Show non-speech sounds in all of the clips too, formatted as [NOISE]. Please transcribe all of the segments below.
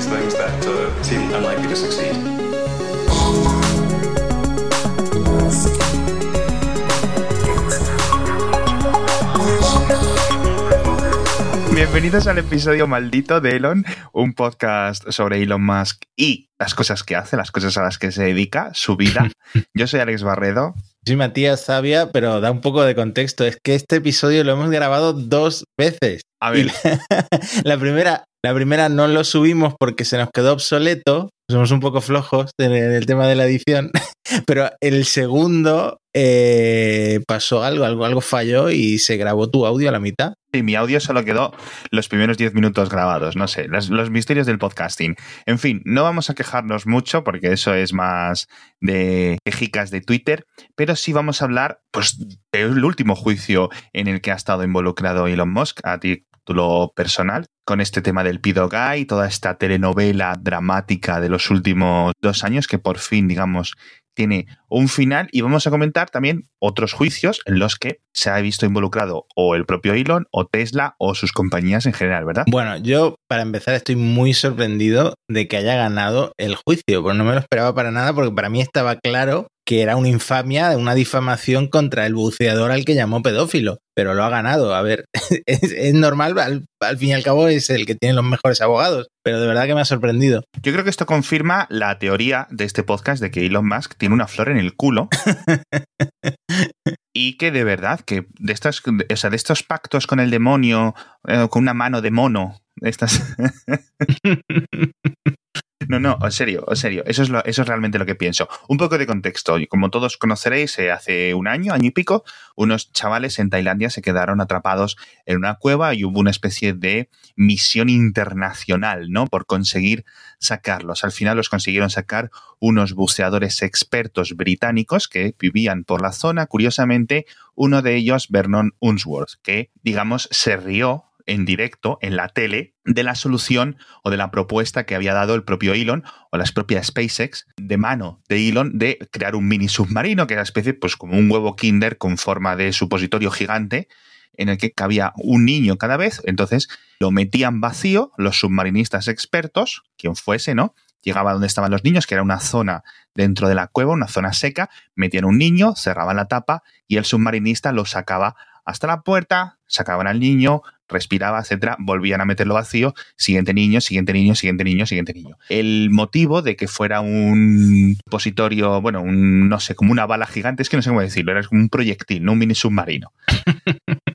these things that uh, seem unlikely to succeed. Bienvenidos al episodio maldito de Elon, un podcast sobre Elon Musk y las cosas que hace, las cosas a las que se dedica, su vida. [LAUGHS] Yo soy Alex Barredo. Soy Matías Sabia, pero da un poco de contexto. Es que este episodio lo hemos grabado dos veces. A ver. [LAUGHS] La primera, la primera no lo subimos porque se nos quedó obsoleto. Somos un poco flojos en el tema de la edición. [LAUGHS] Pero el segundo eh, pasó algo, algo, algo falló y se grabó tu audio a la mitad. Y mi audio solo quedó los primeros 10 minutos grabados, no sé, los, misterios del podcasting. En fin, no vamos a quejarnos mucho porque eso es más de quejicas de Twitter, pero sí vamos a hablar pues, del último juicio en el que ha estado involucrado Elon Musk a personal, con este tema del Pido Guy, toda esta telenovela dramática de los últimos dos años que por fin, digamos, tiene un final y vamos a comentar también otros juicios en los que se ha visto involucrado o el propio Elon o Tesla o sus compañías en general, ¿verdad? Bueno, yo para empezar estoy muy sorprendido de que haya ganado el juicio, pues no me lo esperaba para nada porque para mí estaba claro que era una infamia, una difamación contra el buceador al que llamó pedófilo, pero lo ha ganado. A ver, [LAUGHS] es, es normal, al, al, fin y al cabo es el que tiene los mejores abogados, pero de verdad que me ha sorprendido. Yo creo que esto confirma la teoría de este podcast de que Elon Musk tiene una flor en el culo. [LAUGHS] y que de verdad, que de estas, o sea, de estos pactos con el demonio, eh, con una mano de mono, estas. [LAUGHS] No, no, en serio, en serio. Eso es, lo, eso es realmente lo que pienso. Un poco de contexto. Como todos conoceréis, eh, hace un año, año y pico, unos chavales en Tailandia se quedaron atrapados en una cueva y hubo una especie de misión internacional, ¿no? Por conseguir sacarlos. Al final los consiguieron sacar unos buceadores expertos británicos que vivían por la zona. Curiosamente, uno de ellos, Vernon Unsworth, que, digamos, se rió en directo en la tele de la solución o de la propuesta que había dado el propio Elon o las propias SpaceX de mano de Elon de crear un mini submarino que era especie pues como un huevo Kinder con forma de supositorio gigante en el que cabía un niño cada vez, entonces lo metían vacío los submarinistas expertos, quien fuese, ¿no? Llegaba donde estaban los niños, que era una zona dentro de la cueva, una zona seca, metían un niño, cerraban la tapa y el submarinista lo sacaba hasta la puerta, sacaban al niño, respiraba, etcétera, volvían a meterlo vacío, siguiente niño, siguiente niño, siguiente niño, siguiente niño. El motivo de que fuera un supositorio, bueno, un, no sé, como una bala gigante, es que no sé cómo decirlo, era como un proyectil, no un mini submarino. [LAUGHS]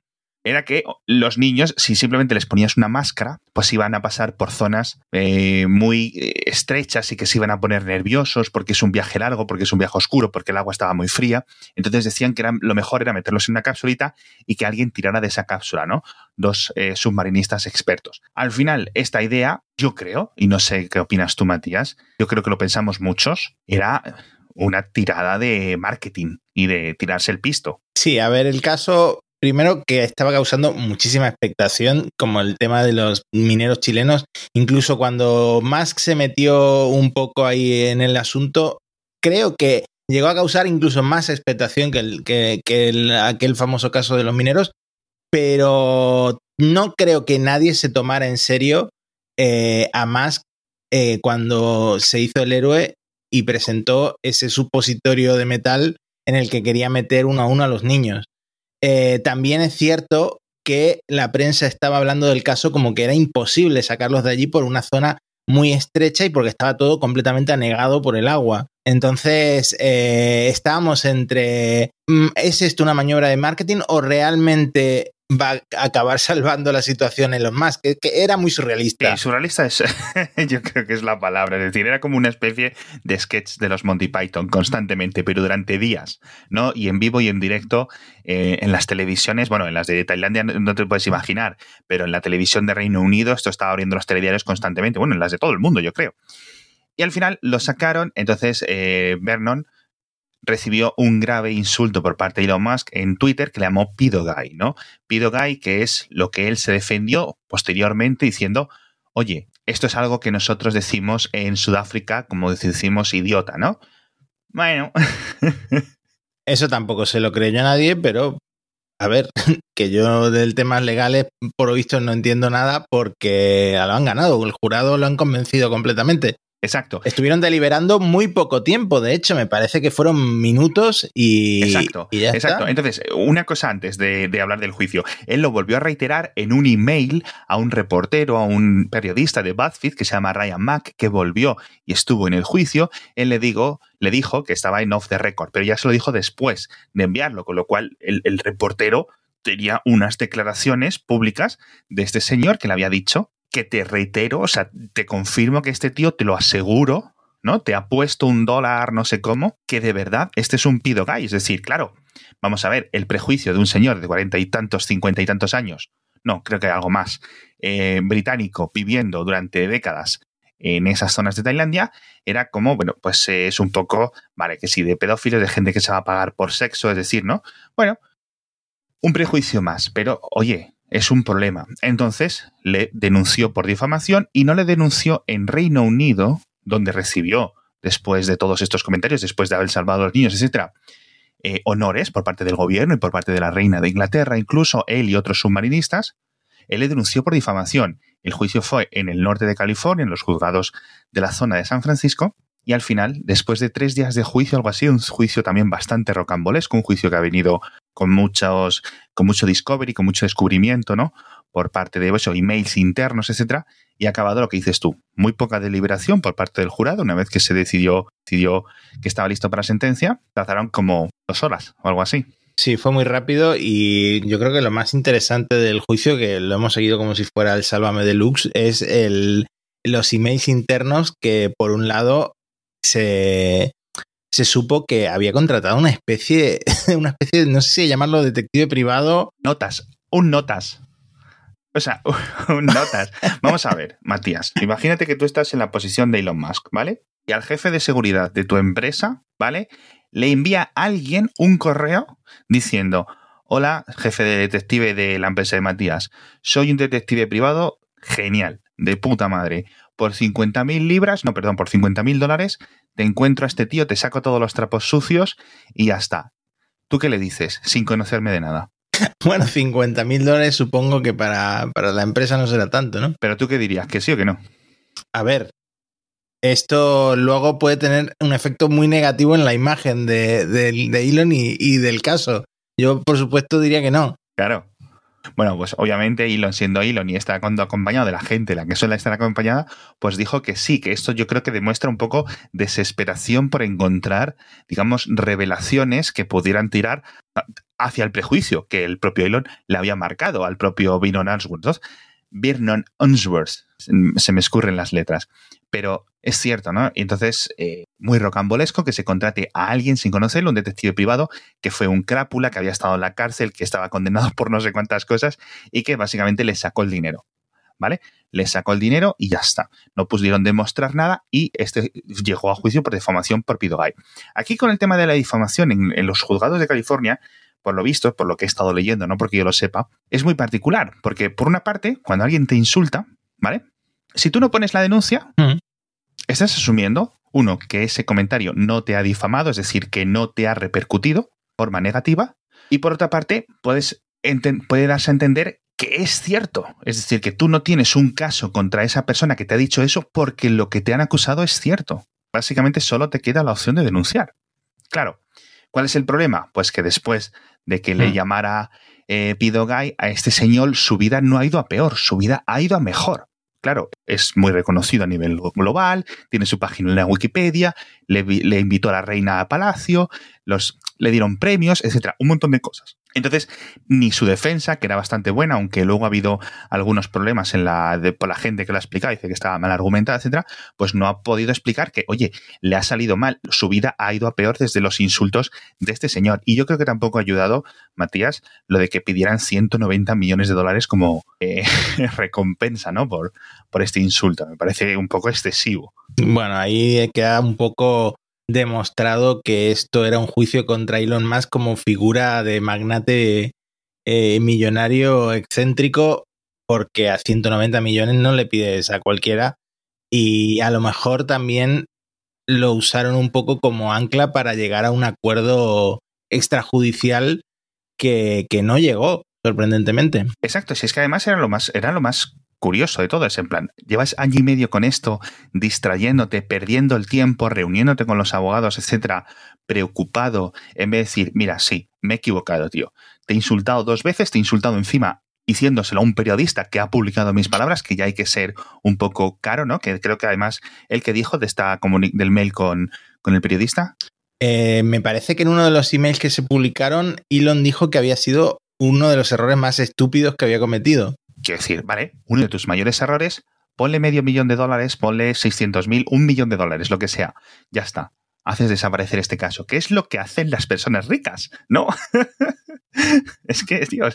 era que los niños, si simplemente les ponías una máscara, pues iban a pasar por zonas eh, muy estrechas y que se iban a poner nerviosos porque es un viaje largo, porque es un viaje oscuro, porque el agua estaba muy fría. Entonces decían que lo mejor era meterlos en una capsulita y que alguien tirara de esa cápsula, ¿no? Dos eh, submarinistas expertos. Al final, esta idea, yo creo, y no sé qué opinas tú, Matías, yo creo que lo pensamos muchos, era una tirada de marketing y de tirarse el pisto. Sí, a ver, el caso primero que estaba causando muchísima expectación, como el tema de los mineros chilenos. Incluso cuando Musk se metió un poco ahí en el asunto, creo que llegó a causar incluso más expectación que, que, que el, aquel famoso caso de los mineros, pero no creo que nadie se tomara en serio eh, a Musk eh, cuando se hizo el héroe y presentó ese supositorio de metal en el que quería meter uno a uno a los niños. Eh, también es cierto que la prensa estaba hablando del caso como que era imposible sacarlos de allí por una zona muy estrecha y porque estaba todo completamente anegado por el agua. Entonces, eh, estábamos entre, ¿es esto una maniobra de marketing o realmente va a acabar salvando la situación en los más, que, era muy surrealista. Sí, surrealista es, [LAUGHS] yo creo que es la palabra, es decir, era como una especie de sketch de los Monty Python constantemente, pero durante días, ¿no? Y en vivo y en directo eh, en las televisiones, bueno, en las de Tailandia no te puedes imaginar, pero en la televisión de Reino Unido esto estaba abriendo los telediarios constantemente, bueno, en las de todo el mundo, yo creo. Y al final lo sacaron, entonces eh, Vernon recibió un grave insulto por parte de Elon Musk en Twitter que le llamó Pido Guy, ¿no? Pido Guy, que es lo que él se defendió posteriormente diciendo, oye, esto es algo que nosotros decimos en Sudáfrica, como decimos idiota, ¿no? Bueno. [LAUGHS] Eso tampoco se lo creyó a nadie, pero a ver, [LAUGHS] que yo del temas legales, por lo visto, no entiendo nada porque lo han ganado. El jurado lo han convencido completamente. Exacto. Estuvieron deliberando muy poco tiempo, de hecho, me parece que fueron minutos y. Exacto. y ya está. Exacto. Entonces, una cosa antes de, de hablar del juicio. Él lo volvió a reiterar en un email a un reportero, a un periodista de BuzzFeed que se llama Ryan Mack, que volvió y estuvo en el juicio. Él le digo, le dijo que estaba en off the record, pero ya se lo dijo después de enviarlo, con lo cual el, el reportero tenía unas declaraciones públicas de este señor que le había dicho que te reitero, o sea, te confirmo que este tío, te lo aseguro, ¿no? Te ha puesto un dólar, no sé cómo, que de verdad este es un pido gay. Es decir, claro, vamos a ver, el prejuicio de un señor de cuarenta y tantos, cincuenta y tantos años, no, creo que algo más, eh, británico, viviendo durante décadas en esas zonas de Tailandia, era como, bueno, pues eh, es un poco, vale, que sí, de pedófilos, de gente que se va a pagar por sexo, es decir, ¿no? Bueno, un prejuicio más, pero oye, es un problema. Entonces le denunció por difamación y no le denunció en Reino Unido, donde recibió, después de todos estos comentarios, después de haber salvado a los niños, etcétera, eh, honores por parte del gobierno y por parte de la reina de Inglaterra, incluso él y otros submarinistas. Él le denunció por difamación. El juicio fue en el norte de California, en los juzgados de la zona de San Francisco, y al final, después de tres días de juicio, algo así, un juicio también bastante rocambolesco, un juicio que ha venido con muchos, con mucho discovery, con mucho descubrimiento, ¿no? Por parte de eso, emails internos, etcétera, y ha acabado lo que dices tú. Muy poca deliberación por parte del jurado, una vez que se decidió, decidió que estaba listo para sentencia, trataron como dos horas o algo así. Sí, fue muy rápido y yo creo que lo más interesante del juicio, que lo hemos seguido como si fuera el Sálvame Deluxe, es el, los emails internos que por un lado se, se supo que había contratado una especie, [LAUGHS] una especie, no sé si llamarlo detective privado. Notas, un notas. O sea, [LAUGHS] un notas. Vamos a ver, Matías, imagínate que tú estás en la posición de Elon Musk, ¿vale? Y al jefe de seguridad de tu empresa, ¿vale? Le envía a alguien un correo diciendo, hola, jefe de detective de la empresa de Matías, soy un detective privado genial, de puta madre por 50.000 libras, no, perdón, por 50.000 dólares, te encuentro a este tío, te saco todos los trapos sucios y ya está. ¿Tú qué le dices sin conocerme de nada? [LAUGHS] Bueno, 50.000 dólares supongo que para, para, la empresa no será tanto, ¿no? Pero tú qué dirías, que sí o que no. A ver, esto luego puede tener un efecto muy negativo en la imagen de, de, de Elon y, y del caso. Yo, por supuesto, diría que no. Claro, bueno, pues obviamente Elon, siendo Elon y está acompañado de la gente, la que suele estar acompañada, pues dijo que sí, que esto yo creo que demuestra un poco desesperación por encontrar, digamos, revelaciones que pudieran tirar hacia el prejuicio que el propio Elon le había marcado al propio Vernon Unsworth. Vernon Unsworth, se me escurren las letras. Pero es cierto, ¿no? Entonces, eh, muy rocambolesco que se contrate a alguien sin conocerlo, un detective privado, que fue un crápula, que había estado en la cárcel, que estaba condenado por no sé cuántas cosas y que básicamente le sacó el dinero. ¿Vale? Le sacó el dinero y ya está. No pudieron demostrar nada y este llegó a juicio por difamación por Pidogay. Aquí con el tema de la difamación en, en los juzgados de California, por lo visto, por lo que he estado leyendo, no porque yo lo sepa, es muy particular, porque por una parte, cuando alguien te insulta, ¿vale? Si tú no pones la denuncia, mm. Estás asumiendo, uno, que ese comentario no te ha difamado, es decir, que no te ha repercutido de forma negativa, y por otra parte, puedes, puede darse a entender que es cierto, es decir, que tú no tienes un caso contra esa persona que te ha dicho eso porque lo que te han acusado es cierto. Básicamente solo te queda la opción de denunciar. Claro, ¿cuál es el problema? Pues que después de que le llamara eh, Pidogai a este señor, su vida no ha ido a peor, su vida ha ido a mejor. Claro, es muy reconocido a nivel global, tiene su página en la Wikipedia, le, invitó a la reina a Palacio, le dieron premios, etcétera, un montón de cosas. Entonces, ni su defensa, que era bastante buena, aunque luego ha habido algunos problemas en la, de, por la gente que lo ha explicado, dice que estaba mal argumentada, etcétera, pues no ha podido explicar que, oye, le ha salido mal, su vida ha ido a peor desde los insultos de este señor. Y yo creo que tampoco ha ayudado, Matías, lo de que pidieran 190 millones de dólares como eh, [LAUGHS] recompensa, ¿no? Por, por este insulto. Me parece un poco excesivo. Bueno, ahí queda un poco demostrado que esto era un juicio contra Elon Musk como figura de magnate eh, millonario excéntrico, porque a 190 millones no le pides a cualquiera. Y a lo mejor también lo usaron un poco como ancla para llegar a un acuerdo extrajudicial que, que no llegó, sorprendentemente. Exacto, si es que además era lo más, era lo más curioso de todo, es en plan, llevas año y medio con esto, distrayéndote, perdiendo el tiempo, reuniéndote con los abogados, etcétera, preocupado, en vez de decir, mira, sí, me he equivocado, tío. Te he insultado dos veces, te he insultado encima diciéndoselo a un periodista que ha publicado mis palabras, que ya hay que ser un poco caro, ¿no? Que creo que además el que dijo de esta del mail con, con el periodista. Eh, me parece que en uno de los emails que se publicaron, Elon dijo que había sido uno de los errores más estúpidos que había cometido. Quiero decir, vale, uno de tus mayores errores, ponle medio millón de dólares, ponle 600 mil, un millón de dólares, lo que sea. Ya está. Haces desaparecer este caso. ¿Qué es lo que hacen las personas ricas? No. [LAUGHS] es que, tío,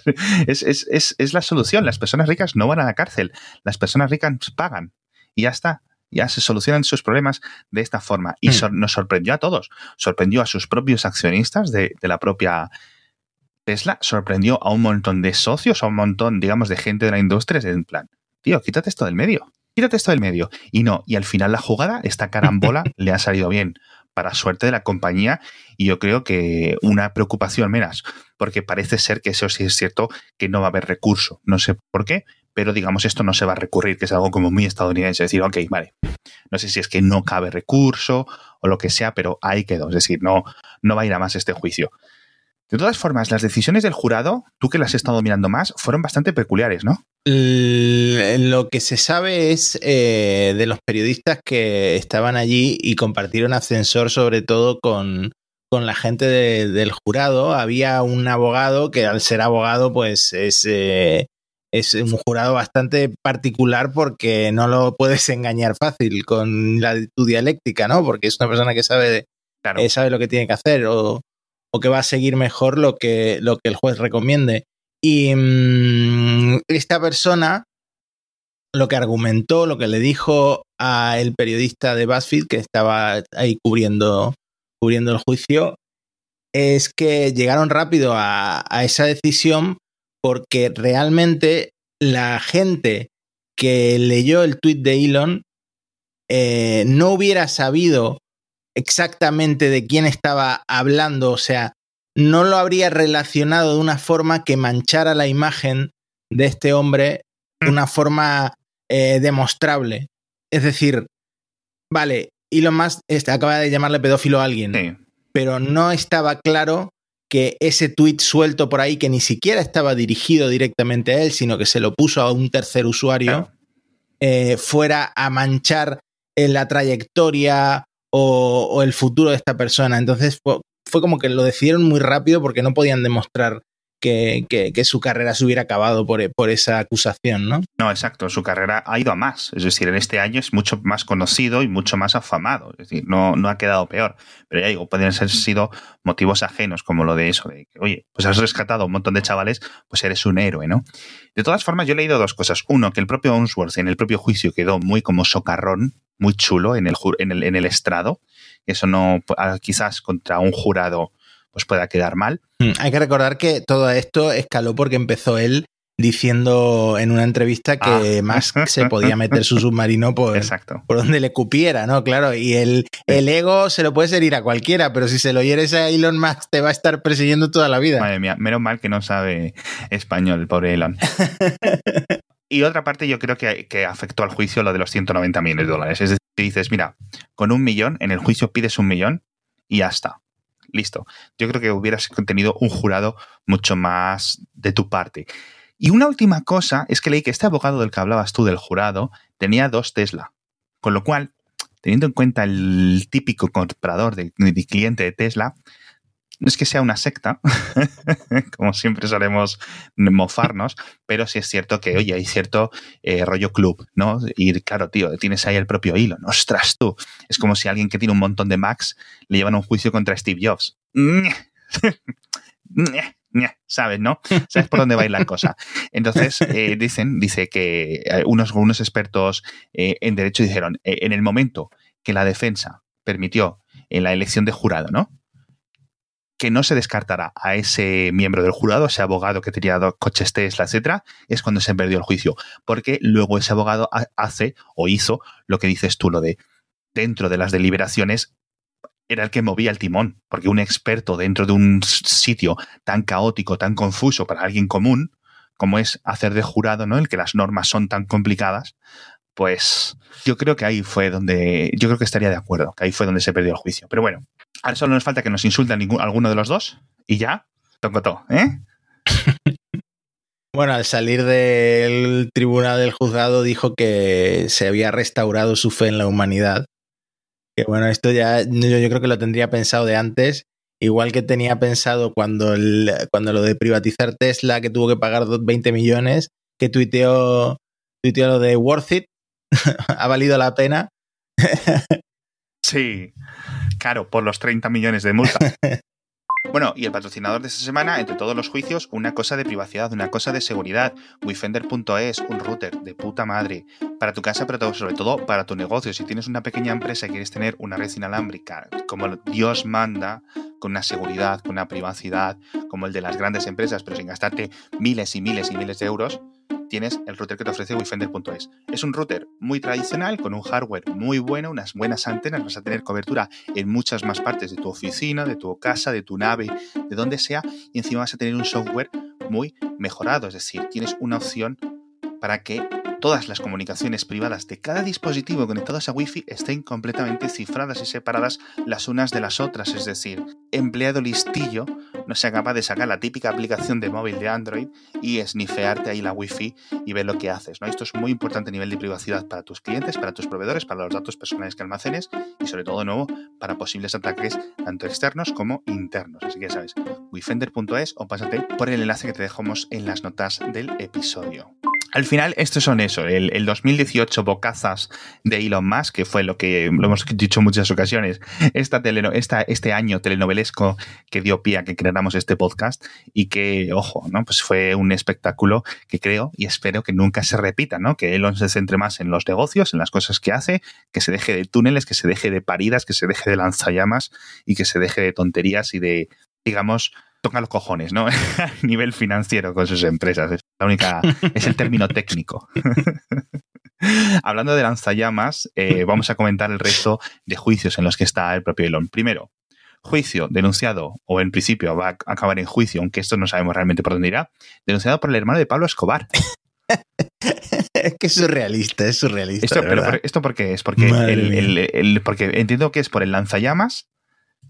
es, es, es, la solución. Las personas ricas no van a la cárcel. Las personas ricas pagan. Y ya está ya se solucionan sus problemas de esta forma. Y hmm. nos sorprendió a todos. Sorprendió a sus propios accionistas de, de, la propia Tesla, sorprendió a un montón de socios, a un montón, digamos, de gente de la industria, en plan, tío, quítate esto del medio. Quítate esto del medio. Y no, y al final la jugada, esta carambola, [LAUGHS] le ha salido bien para suerte de la compañía y yo creo que una preocupación menos, porque parece ser que eso sí es cierto que no va a haber recurso. No sé por qué, pero digamos esto no se va a recurrir, que es algo como muy estadounidense, decir, ok, vale, no sé si es que no cabe recurso o lo que sea, pero ahí quedó, es decir, no, no va a ir a más este juicio. De todas formas, las decisiones del jurado, tú que las has estado mirando más, fueron bastante peculiares, ¿no? Lo que se sabe es eh, de los periodistas que estaban allí y compartieron ascensor sobre todo con, con la gente del jurado. Había un abogado que al ser abogado pues es, eh, es un jurado bastante particular porque no lo puedes [LAUGHS] engañar fácil con la, tu dialéctica, ¿no? Porque es una persona que sabe, eh, sabe lo que tiene que hacer o o que va a seguir mejor lo que, lo que el juez recomiende. Y mm, esta persona lo que argumentó, lo que le dijo a el periodista de BuzzFeed que estaba ahí cubriendo, cubriendo el juicio, es que llegaron rápido a, esa decisión porque realmente la gente que leyó el tweet de Elon eh, no hubiera sabido exactamente de quién estaba hablando, o sea, no lo habría relacionado de una forma que manchara la imagen de este hombre de mm. una forma eh, demostrable. Es decir, vale, Elon Musk este, acaba de llamarle pedófilo a alguien, pero no estaba claro que ese tweet suelto por ahí, que ni siquiera estaba dirigido directamente a él, sino que se lo puso a un tercer usuario, eh, fuera a manchar en la trayectoria o, el futuro de esta persona. Entonces fue, como que lo decidieron muy rápido porque no podían demostrar que, su carrera se hubiera acabado por, por, esa acusación, ¿no? No, exacto. Su carrera ha ido a más. Es decir, en este año es mucho más conocido y mucho más afamado. Es decir, no, no ha quedado peor. Pero ya digo, pueden ser sido motivos ajenos, como lo de eso, de que, oye, pues has rescatado a un montón de chavales, pues eres un héroe, ¿no? De todas formas, yo he leído dos cosas. Uno, que el propio Onsworth en el propio juicio quedó muy como socarrón, muy chulo en el, en el, en el estrado. Eso no, ah, quizás contra un jurado pues pueda quedar mal. Hmm, hay que recordar que todo esto escaló porque empezó él diciendo en una entrevista que ah. [LAUGHS] se podía meter su submarino por, por donde le cupiera, ¿no? Claro, y el, el ego se lo puede herir a cualquiera, pero si se lo hieres a Elon Musk te va a estar persiguiendo toda la vida. Madre mía, menos mal que no sabe español, pobre Elon. [LAUGHS] Y otra parte yo creo que, que, afectó al juicio lo de los 190 millones de dólares. Es decir, dices, mira, con un millón, en el juicio pides un millón y ya está. Listo. Yo creo que hubieras tenido un jurado mucho más de tu parte. Y una última cosa es que leí que este abogado del que hablabas tú del jurado tenía dos Tesla. Con lo cual, teniendo en cuenta el típico comprador de, de cliente de Tesla, no es que sea una secta, [LAUGHS] como siempre solemos mofarnos, pero sí es cierto que, oye, hay cierto eh, rollo club, ¿no? Y claro, tío, tienes ahí el propio hilo, ostras tú. Es como si alguien que tiene un montón de Macs le llevan a un juicio contra Steve Jobs. [LAUGHS] ¿Sabes, no? ¿Sabes por dónde va a ir la cosa? Entonces, eh, dicen, dice que eh, unos, unos expertos en derecho dijeron, en el momento que la defensa permitió en la elección de jurado, ¿no? Que no se descartará a ese miembro del jurado, ese abogado que tenía dos coches Tesla, etcétera, es cuando se perdió el juicio. Porque luego ese abogado hace o hizo lo que dices tú, lo de dentro de las deliberaciones era el que movía el timón, porque un experto dentro de un sitio tan caótico, tan confuso para alguien común, como es hacer de jurado, ¿no? El que las normas son tan complicadas, pues yo creo que ahí fue donde, yo creo que estaría de acuerdo, que ahí fue donde se perdió el juicio. Pero bueno, ahora solo nos falta que nos insulten ningún, alguno de los dos y ya, toco todo, ¿eh? [LAUGHS] Bueno, al salir del tribunal del juzgado dijo que se había restaurado su fe en la humanidad. Que bueno, esto ya yo, yo creo que lo tendría pensado de antes, igual que tenía pensado cuando, el, cuando lo de privatizar Tesla, que tuvo que pagar 20 millones, que tuiteó, tuiteó lo de Worth It, [LAUGHS] ha valido la pena. [LAUGHS] sí, claro, por los 30 millones de multa. [LAUGHS] Bueno, y el patrocinador de esta semana, entre todos los juicios, una cosa de privacidad, una cosa de seguridad. Wifender.es, un router de puta madre. Para tu casa, pero sobre todo para tu negocio. Si tienes una pequeña empresa y quieres tener una red inalámbrica, como Dios manda, con una seguridad, con una privacidad, como el de las grandes empresas, pero sin gastarte miles y miles y miles de euros, tienes el router que te ofrece Wifender.es. Es un router muy tradicional, con un hardware muy bueno, unas buenas antenas, vas a tener cobertura en muchas más partes de tu oficina, de tu casa, de tu nave, de donde sea, y encima vas a tener un software muy mejorado, es decir, tienes una opción para que todas las comunicaciones privadas de cada dispositivo conectados a Wi-Fi estén completamente cifradas y separadas las unas de las otras. Es decir, empleado listillo no sea capaz de sacar la típica aplicación de móvil de Android y esnifearte ahí la Wi-Fi y ver lo que haces. ¿no? Esto es muy importante a nivel de privacidad para tus clientes, para tus proveedores, para los datos personales que almacenes y sobre todo, nuevo, para posibles ataques tanto externos como internos. Así que ya sabes, wifender.es o pásate por el enlace que te dejamos en las notas del episodio. Al final, estos son eso, el, el, 2018 bocazas de Elon Musk, que fue lo que lo hemos dicho en muchas ocasiones, esta teleno, esta, este año telenovelesco que dio pie a que creáramos este podcast y que, ojo, ¿no? Pues fue un espectáculo que creo y espero que nunca se repita, ¿no? Que Elon se centre más en los negocios, en las cosas que hace, que se deje de túneles, que se deje de paridas, que se deje de lanzallamas y que se deje de tonterías y de, digamos, toca los cojones, ¿no? [LAUGHS] a nivel financiero con sus empresas. Es la única, es el término técnico. [LAUGHS] Hablando de lanzallamas, eh, vamos a comentar el resto de juicios en los que está el propio Elon. Primero, juicio denunciado, o en principio va a acabar en juicio, aunque esto no sabemos realmente por dónde irá, denunciado por el hermano de Pablo Escobar. es que es surrealista, es surrealista. Esto, pero por, ¿esto por qué es? Porque, el, el, el, porque entiendo que es por el lanzallamas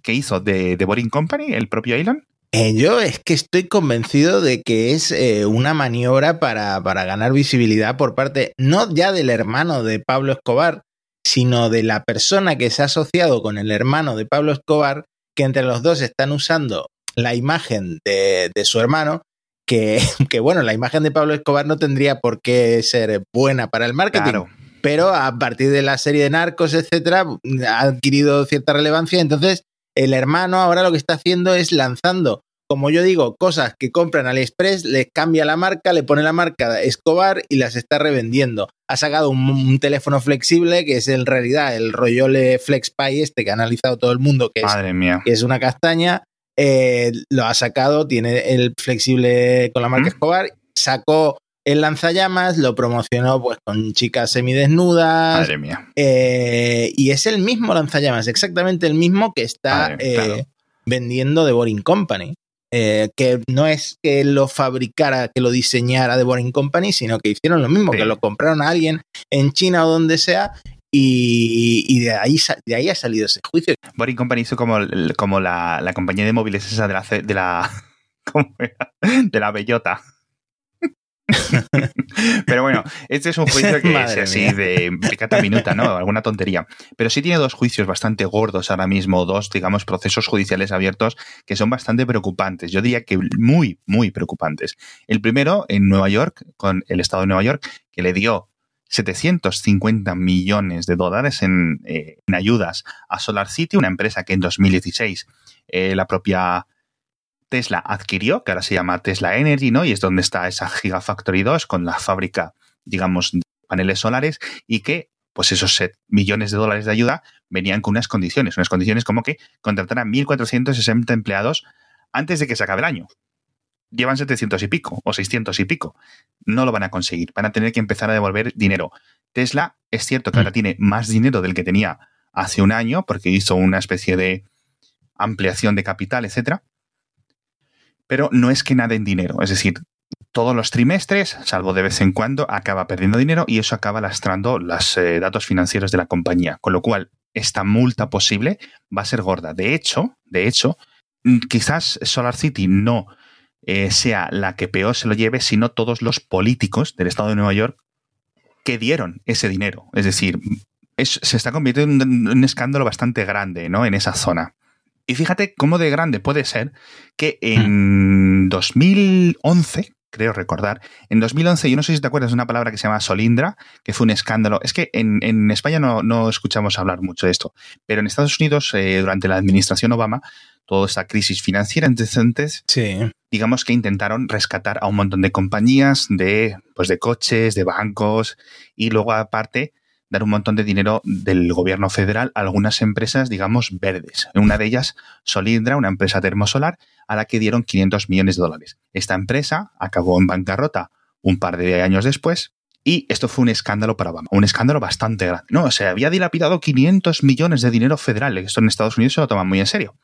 que hizo de, de Boring Company, el propio Elon. Eh, yo es que estoy convencido de que es eh, una maniobra para, para, ganar visibilidad por parte no ya del hermano de Pablo Escobar, sino de la persona que se ha asociado con el hermano de Pablo Escobar, que entre los dos están usando la imagen de, de su hermano, que, [LAUGHS] que, bueno, la imagen de Pablo Escobar no tendría por qué ser buena para el marketing. Claro. Pero a partir de la serie de narcos, etcétera, ha adquirido cierta relevancia. Entonces, el hermano ahora lo que está haciendo es lanzando, como yo digo, cosas que compran AliExpress, les cambia la marca, le pone la marca Escobar y las está revendiendo. Ha sacado un, un teléfono flexible que es en realidad el Royole FlexPy este que ha analizado todo el mundo, que, Madre es, mía. que es una castaña. Eh, lo ha sacado, tiene el flexible con la marca ¿Mm? Escobar, sacó el lanzallamas, lo promocionó pues con chicas semidesnudas. Madre mía. Eh, y es el mismo lanzallamas, exactamente el mismo que está Madre, eh, claro. vendiendo The Boring Company. Eh, que no es que lo fabricara, que lo diseñara The Boring Company, sino que hicieron lo mismo, Sí. que lo compraron a alguien en China o donde sea. Y, y de, ahí, de ahí ha salido ese juicio. Boring Company hizo como, como la, la compañía de móviles esa de la, de la, [LAUGHS] ¿cómo era? De la bellota. [LAUGHS] Pero bueno, este es un juicio que [LAUGHS] es así mía. de pecata minuta, ¿no? Alguna tontería. Pero sí tiene dos juicios bastante gordos ahora mismo, dos, digamos, procesos judiciales abiertos que son bastante preocupantes. Yo diría que muy, muy preocupantes. El primero en Nueva York, con el Estado de Nueva York, que le dio 750 millones de dólares en, eh, en ayudas a Solar City, una empresa que en 2016 eh, la propia Tesla adquirió, que ahora se llama Tesla Energy, ¿no? Y es donde está esa Gigafactory 2 con la fábrica, digamos, de paneles solares y que, pues esos set- millones de dólares de ayuda venían con unas condiciones, unas condiciones como que contratar a 1.460 empleados antes de que se acabe el año. Llevan 700 y pico o 600 y pico. No lo van a conseguir. Van a tener que empezar a devolver dinero. Tesla es cierto que ahora tiene más dinero del que tenía hace un año porque hizo una especie de ampliación de capital, etcétera. Pero no es que nada en dinero, es decir, todos los trimestres, salvo de vez en cuando, acaba perdiendo dinero y eso acaba lastrando los eh, datos financieros de la compañía. Con lo cual, esta multa posible va a ser gorda. De hecho, de hecho, mm, quizás Solar City no eh, sea la que peor se lo lleve, sino todos los políticos del estado de Nueva York que dieron ese dinero. Es decir, se está convirtiendo en un, escándalo bastante grande ¿no? en esa zona. Y fíjate cómo de grande puede ser que en 2011, creo recordar. En 2011, yo no sé si te acuerdas de una palabra que se llama Solindra, que fue un escándalo. Es que en, España no, escuchamos hablar mucho de esto, pero en Estados Unidos, eh, durante la administración Obama, toda esa crisis financiera entonces, sí. digamos que intentaron rescatar a un montón de compañías, de, pues de coches, de bancos, y luego aparte dar un montón de dinero del gobierno federal a algunas empresas, digamos, verdes. Una de ellas, Solindra, una empresa termosolar, a la que dieron 500 millones de dólares. Esta empresa acabó en bancarrota un par de años después y esto fue un escándalo para Obama, un escándalo bastante grande. No, se había dilapidado 500 millones de dinero federal, esto en Estados Unidos se lo toman muy en serio.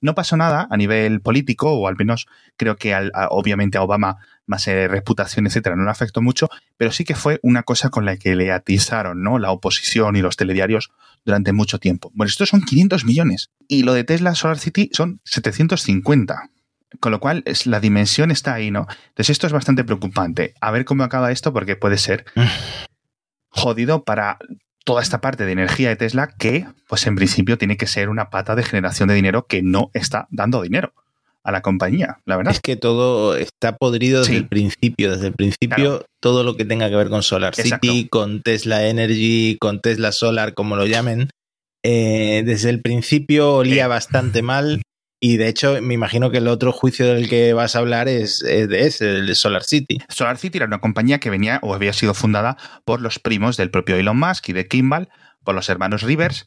No pasó nada a nivel político, o al menos creo que obviamente a Obama más eh, reputación, etcétera, no le afectó mucho, pero sí que fue una cosa con la que le atizaron ¿no? la oposición y los telediarios durante mucho tiempo. Bueno, estos son 500 millones y lo de Tesla Solar City son 750. Con lo cual, es, la dimensión está ahí, ¿no? Entonces, esto es bastante preocupante. A ver cómo acaba esto, porque puede ser [SIGHS] jodido para toda esta parte de energía de Tesla que, pues en principio, tiene que ser una pata de generación de dinero que no está dando dinero a la compañía, la verdad. Es que todo está podrido desde el principio. Desde el principio, todo lo que tenga que ver con Solar City, con Tesla Energy, con Tesla Solar, como lo llamen, eh, desde el principio olía bastante mal. Y de hecho, me imagino que el otro juicio del que vas a hablar es, el de Solar City. Solar City era una compañía que venía o había sido fundada por los primos del propio Elon Musk y de Kimball, por los hermanos Rivers,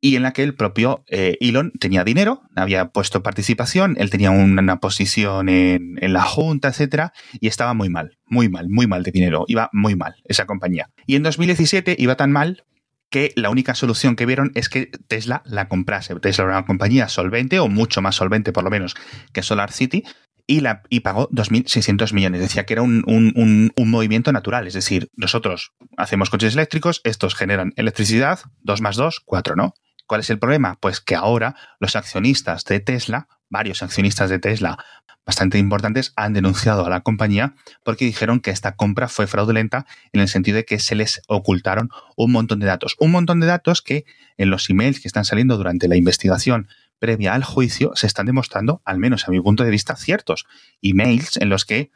y en la que el propio eh, Elon tenía dinero, había puesto participación, él tenía una posición en, la junta, etcétera, y estaba muy mal, muy mal, muy mal de dinero, iba muy mal esa compañía. Y en 2017 iba tan mal que la única solución que vieron es que Tesla la comprase. Tesla era una compañía solvente, o mucho más solvente por lo menos que Solar City, y, la, y pagó 2.600 millones. Decía que era un, un, un, movimiento natural. Es decir, nosotros hacemos coches eléctricos, estos generan electricidad, 2 más 2, 4, ¿no? ¿Cuál es el problema? Pues que ahora los accionistas de Tesla, varios accionistas de Tesla bastante importantes, han denunciado a la compañía porque dijeron que esta compra fue fraudulenta en el sentido de que se les ocultaron un montón de datos. Un montón de datos que en los emails que están saliendo durante la investigación previa al juicio se están demostrando, al menos a mi punto de vista, ciertos. Emails en los que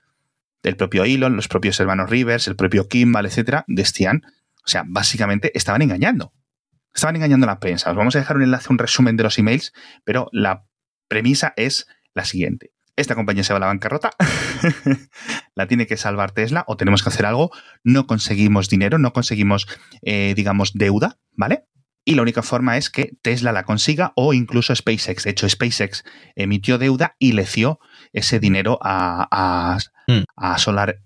el propio Elon, los propios hermanos Rivers, el propio Kimball, etcétera, decían, o sea, básicamente estaban engañando Estaban engañando a la prensa. Os vamos a dejar un enlace, un resumen de los emails, pero la premisa es la siguiente. Esta compañía se va a la bancarrota, [LAUGHS] la tiene que salvar Tesla o tenemos que hacer algo, no conseguimos dinero, no conseguimos, eh, digamos, deuda, ¿vale? Y la única forma es que Tesla la consiga o incluso SpaceX. De hecho, SpaceX emitió deuda y le dio ese dinero a, a, hmm. a Solar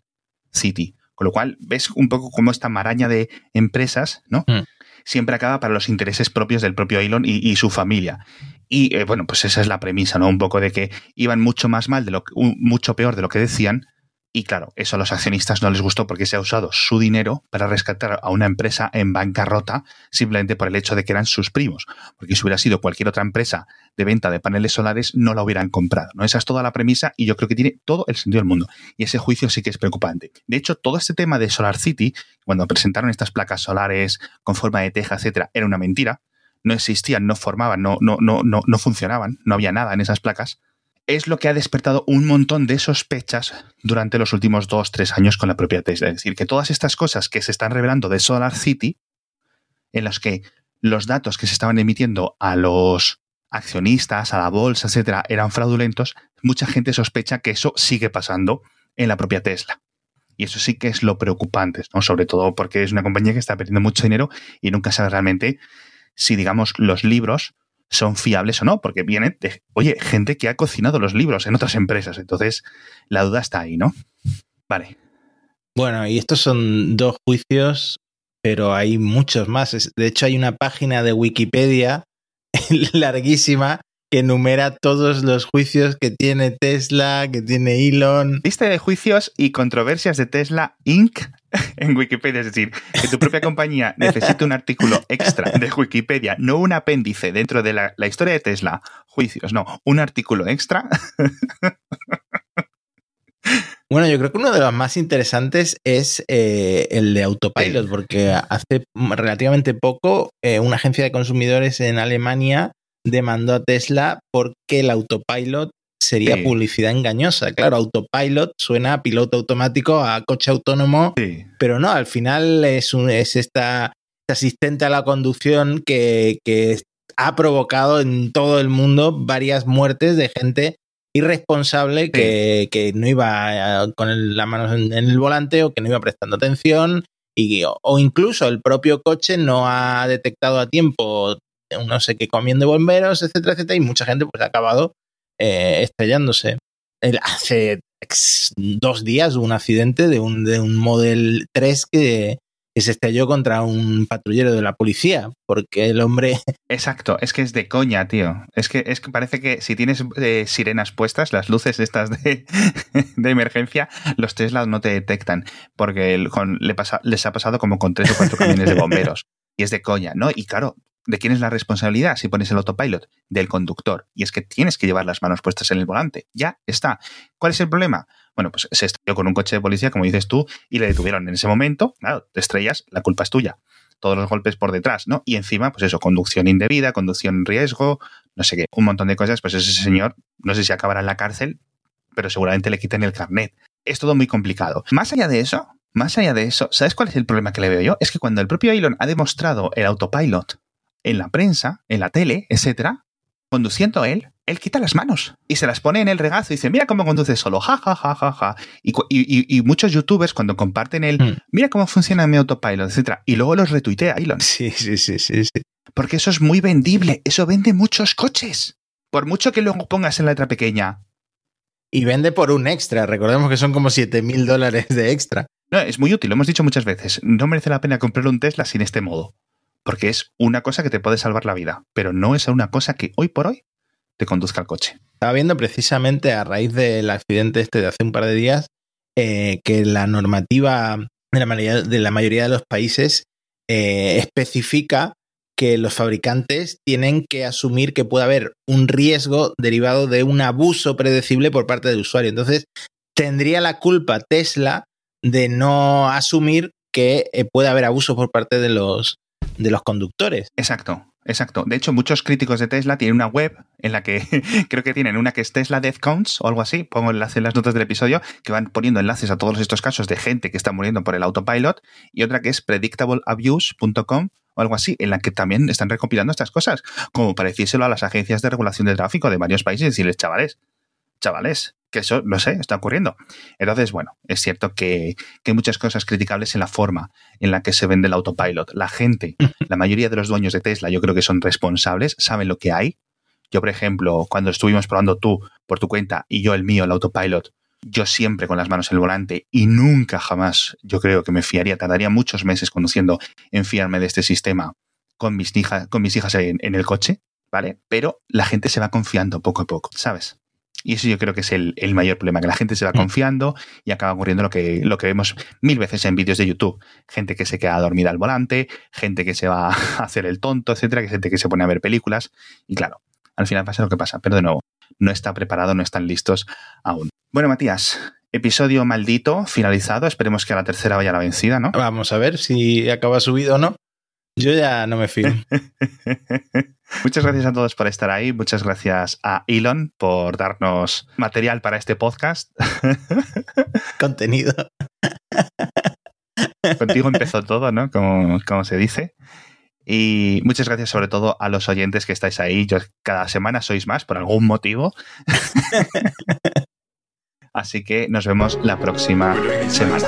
City. Con lo cual, ves un poco cómo esta maraña de empresas, ¿no? Hmm siempre acaba para los intereses propios del propio Elon y, su familia. Y eh, bueno, pues esa es la premisa, ¿no? Un poco de que iban mucho más mal, de lo mucho peor de lo que decían, y claro, eso a los accionistas no les gustó porque se ha usado su dinero para rescatar a una empresa en bancarrota simplemente por el hecho de que eran sus primos. Porque si hubiera sido cualquier otra empresa de venta de paneles solares, no la hubieran comprado. ¿no? Esa es toda la premisa y yo creo que tiene todo el sentido del mundo. Y ese juicio sí que es preocupante. De hecho, todo este tema de Solar City, cuando presentaron estas placas solares con forma de teja, etcétera, era una mentira. No existían, no formaban, no, no, no, no, no funcionaban, no había nada en esas placas es lo que ha despertado un montón de sospechas durante los últimos dos, tres años con la propia Tesla. Es decir, que todas estas cosas que se están revelando de Solar City, en las que los datos que se estaban emitiendo a los accionistas, a la bolsa, etcétera, eran fraudulentos, mucha gente sospecha que eso sigue pasando en la propia Tesla. Y eso sí que es lo preocupante, ¿no? Sobre todo porque es una compañía que está perdiendo mucho dinero y nunca sabe realmente si, digamos, los libros son fiables o no, porque vienen de, oye, gente que ha cocinado los libros en otras empresas. Entonces, la duda está ahí, ¿no? Vale. Bueno, y estos son dos juicios, pero hay muchos más. De hecho, hay una página de Wikipedia [LAUGHS] larguísima que enumera todos los juicios que tiene Tesla, que tiene Elon. Lista de juicios y controversias de Tesla Inc. [LAUGHS] en Wikipedia. Es decir, que tu propia compañía necesite un artículo extra de Wikipedia, no un apéndice dentro de la, la historia de Tesla, juicios, no, un artículo extra. [LAUGHS] Bueno, yo creo que uno de los más interesantes es eh, el de Autopilot, Sí. porque hace relativamente poco eh, una agencia de consumidores en Alemania demandó a Tesla porque el Autopilot sería Sí. publicidad engañosa. Claro, Autopilot suena a piloto automático, a coche autónomo, Sí. pero no, al final es, un, es esta asistente a la conducción que, que ha provocado en todo el mundo varias muertes de gente irresponsable que, que no iba eh, con el- la mano en, en el volante o que no iba prestando atención y, o, o incluso el propio coche no ha detectado a tiempo no sé qué comiendo bomberos, etcétera, etcétera, y mucha gente pues ha acabado eh, estrellándose. El- hace dos días hubo un accidente de un, de un Model 3 que, se estrelló contra un patrullero de la policía, porque el hombre [LAUGHS] Exacto, es que es de coña, tío. Es que, es que parece que si tienes eh, sirenas puestas, las luces estas de, [LAUGHS] de emergencia, los Tesla no te detectan, porque le les ha pasado como con tres o cuatro camiones de bomberos. Y es de coña, ¿no? Y claro, ¿de quién es la responsabilidad si pones el autopilot? Del conductor. Y es que tienes que llevar las manos puestas en el volante. Ya está. ¿Cuál es el problema? Bueno, pues se estrelló con un coche de policía, como dices tú, y le detuvieron en ese momento. Claro, te estrellas, la culpa es tuya todos los golpes por detrás, ¿no? Y encima, pues eso, conducción indebida, conducción en riesgo, no sé qué, un montón de cosas, pues ese señor, no sé si acabará en la cárcel, pero seguramente le quiten el carnet. Es todo muy complicado. Más allá de eso, más allá de eso, ¿sabes cuál es el problema que le veo yo? Es que cuando el propio Elon ha demostrado el autopilot en la prensa, en la tele, etcétera, conduciendo él, él quita las manos y se las pone en el regazo y dice, mira cómo conduce solo, ja, ja, ja, ja, ja. Y, muchos youtubers cuando comparten el, Hmm. mira cómo funciona mi autopilot, etcétera, y luego los retuitea Elon. Sí, sí, sí, sí, sí. Porque eso es muy vendible, eso vende muchos coches. Por mucho que luego pongas en la letra pequeña. Y vende por un extra. Recordemos que son como 7 mil dólares de extra. No, es muy útil, lo hemos dicho muchas veces. No merece la pena comprar un Tesla sin este modo. Porque es una cosa que te puede salvar la vida, pero no es una cosa que hoy por hoy te conduzca al coche. Estaba viendo precisamente a raíz del accidente este de hace un par de días eh, que la normativa de la mayoría de, los países eh, especifica que los fabricantes tienen que asumir que puede haber un riesgo derivado de un abuso predecible por parte del usuario. Entonces, tendría la culpa Tesla de no asumir que eh, puede haber abuso por parte de los, de los conductores. Exacto, exacto. De hecho, muchos críticos de Tesla tienen una web en la que [LAUGHS] creo que tienen una que es Tesla Death Counts o algo así. Pongo enlace en las notas del episodio que van poniendo enlaces a todos estos casos de gente que está muriendo por el autopilot y otra que es predictableabuse.com o algo así, en la que también están recopilando estas cosas, como para decírselo a las agencias de regulación de tráfico de varios países y decirles, chavales, chavales, que eso, no sé, está ocurriendo. Entonces, bueno, es cierto que, que hay muchas cosas criticables en la forma en la que se vende el autopilot. La gente, [LAUGHS] la mayoría de los dueños de Tesla, yo creo que son responsables, saben lo que hay. Yo, por ejemplo, cuando estuvimos probando tú por tu cuenta y yo el mío, el autopilot, yo siempre con las manos en el volante y nunca jamás yo creo que me fiaría, tardaría muchos meses conduciendo en fiarme de este sistema con mis, hijas con mis hijas en, en el coche, ¿vale? Pero la gente se va confiando poco a poco, ¿sabes? Y eso yo creo que es el, el, mayor problema, que la gente se va confiando y acaba ocurriendo lo que, lo que vemos mil veces en vídeos de YouTube. Gente que se queda dormida al volante, gente que se va [LAUGHS] a hacer el tonto, etcétera, que gente que se pone a ver películas. Y claro, al final pasa lo que pasa. Pero de nuevo, no está preparado, no están listos aún. Bueno, Matías, episodio maldito, finalizado. Esperemos que a la tercera vaya la vencida, ¿no? Vamos a ver si acaba subido o no. Yo ya no me fío. [LAUGHS] Muchas gracias a todos por estar ahí. Muchas gracias a Elon por darnos material para este podcast. [LAUGHS] Contenido. Contigo empezó todo, ¿no? Como, como, se dice. Y muchas gracias sobre todo a los oyentes que estáis ahí. Yo cada semana sois más por algún motivo. [LAUGHS] Así que nos vemos la próxima semana.